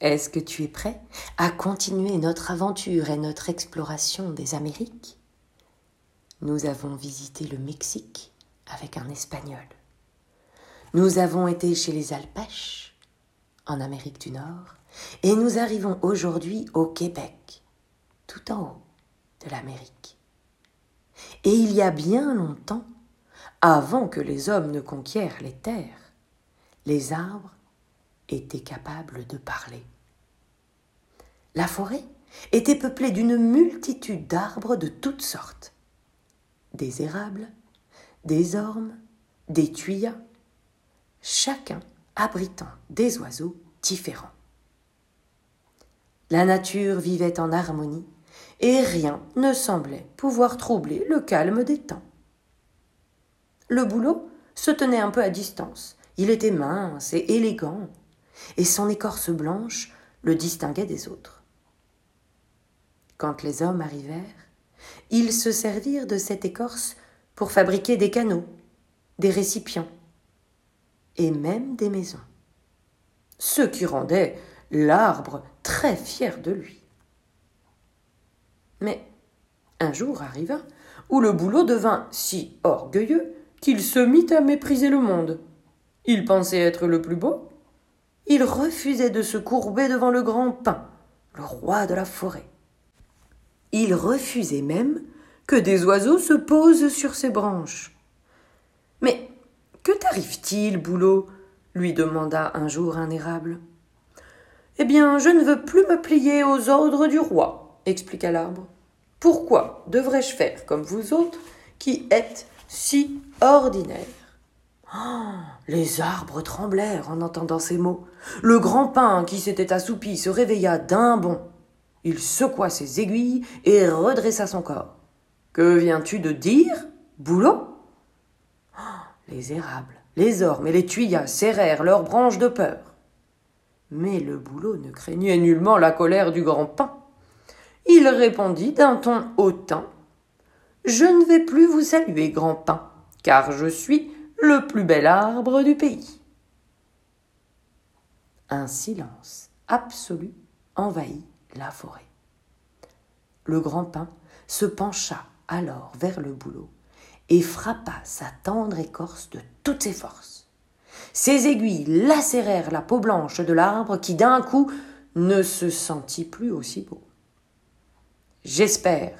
Est-ce que tu es prêt à continuer notre aventure et notre exploration des Amériques? Nous avons visité le Mexique avec un Espagnol. Nous avons été chez les Alpèches, en Amérique du Nord, et nous arrivons aujourd'hui au Québec, tout en haut de l'Amérique. Et il y a bien longtemps, avant que les hommes ne conquièrent les terres, les arbres étaient capables de parler. La forêt était peuplée d'une multitude d'arbres de toutes sortes. Des érables, des ormes, des tuyas, chacun abritant des oiseaux différents. La nature vivait en harmonie et rien ne semblait pouvoir troubler le calme des temps. Le boulot se tenait un peu à distance. Il était mince et élégant, et son écorce blanche le distinguait des autres. Quand les hommes arrivèrent, ils se servirent de cette écorce pour fabriquer des canaux, des récipients et même des maisons. Ce qui rendait l'arbre très fier de lui. Mais un jour arriva où le boulot devint si orgueilleux qu'il se mit à mépriser le monde. Il pensait être le plus beau. Il refusait de se courber devant le grand pin, le roi de la forêt. Il refusait même que des oiseaux se posent sur ses branches. Mais que t'arrive-t-il, Boulot? lui demanda un jour un érable. Eh bien, je ne veux plus me plier aux ordres du roi, expliqua l'arbre. Pourquoi devrais-je faire comme vous autres qui êtes si ordinaires? Les arbres tremblèrent en entendant ces mots. Le grand pin qui s'était assoupi se réveilla d'un bond. Il secoua ses aiguilles et redressa son corps. Que viens-tu de dire, Boulot? Oh, Les érables, les ormes et les tuyas serrèrent leurs branches de peur. Mais le boulot ne craignait nullement la colère du grand pin. Il répondit d'un ton hautain. Je ne vais plus vous saluer, grand pin, car je suis le plus bel arbre du pays. Un silence absolu envahit la forêt. Le grand pin se pencha alors vers le boulot et frappa sa tendre écorce de toutes ses forces. Ses aiguilles lacérèrent la peau blanche de l'arbre qui d'un coup ne se sentit plus aussi beau. J'espère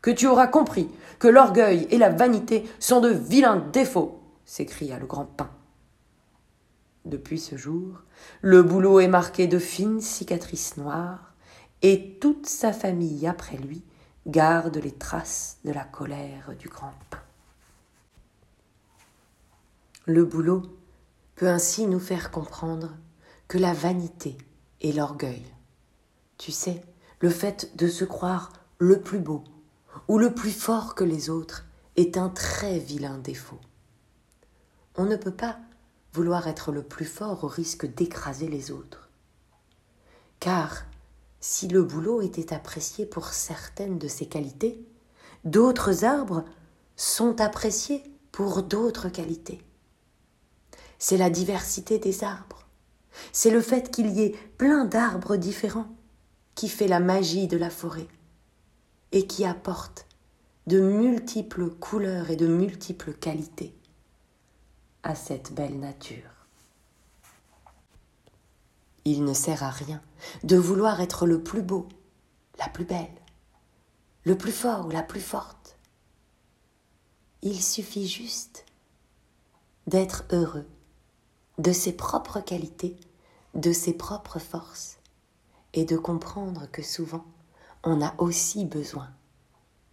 que tu auras compris que l'orgueil et la vanité sont de vilains défauts, s'écria le grand pin. Depuis ce jour, le boulot est marqué de fines cicatrices noires, et toute sa famille après lui garde les traces de la colère du grand pin. Le boulot peut ainsi nous faire comprendre que la vanité et l'orgueil, tu sais, le fait de se croire le plus beau ou le plus fort que les autres est un très vilain défaut. On ne peut pas vouloir être le plus fort au risque d'écraser les autres. Car si le boulot était apprécié pour certaines de ses qualités, d'autres arbres sont appréciés pour d'autres qualités c'est la diversité des arbres. C'est le fait qu'il y ait plein d'arbres différents qui fait la magie de la forêt et qui apporte de multiples couleurs et de multiples qualités à cette belle nature. Il ne sert à rien de vouloir être le plus beau, la plus belle, le plus fort ou la plus forte. Il suffit juste d'être heureux de ses propres qualités, de ses propres forces, et de comprendre que souvent on a aussi besoin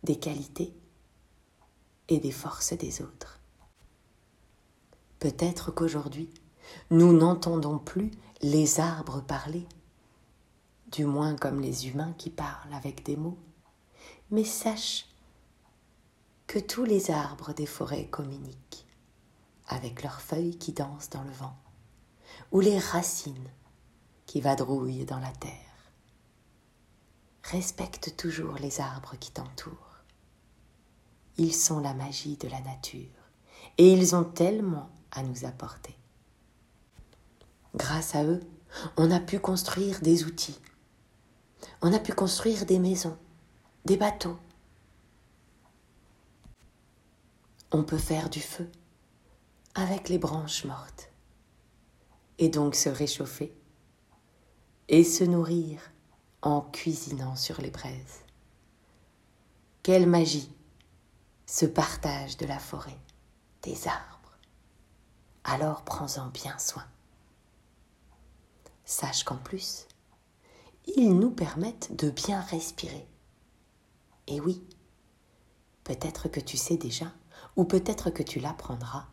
des qualités et des forces des autres. Peut-être qu'aujourd'hui, nous n'entendons plus les arbres parler, du moins comme les humains qui parlent avec des mots, mais sache que tous les arbres des forêts communiquent avec leurs feuilles qui dansent dans le vent, ou les racines qui vadrouillent dans la terre. Respecte toujours les arbres qui t'entourent. Ils sont la magie de la nature et ils ont tellement nous apporter. Grâce à eux, on a pu construire des outils, on a pu construire des maisons, des bateaux. On peut faire du feu avec les branches mortes et donc se réchauffer et se nourrir en cuisinant sur les braises. Quelle magie ce partage de la forêt, des arbres. Alors prends-en bien soin. Sache qu'en plus, ils nous permettent de bien respirer. Et oui, peut-être que tu sais déjà, ou peut-être que tu l'apprendras,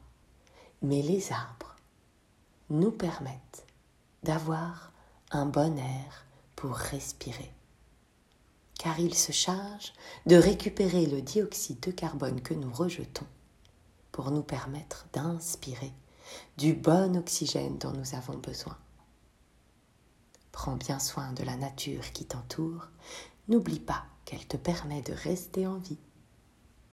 mais les arbres nous permettent d'avoir un bon air pour respirer. Car ils se chargent de récupérer le dioxyde de carbone que nous rejetons pour nous permettre d'inspirer du bon oxygène dont nous avons besoin. Prends bien soin de la nature qui t'entoure. N'oublie pas qu'elle te permet de rester en vie.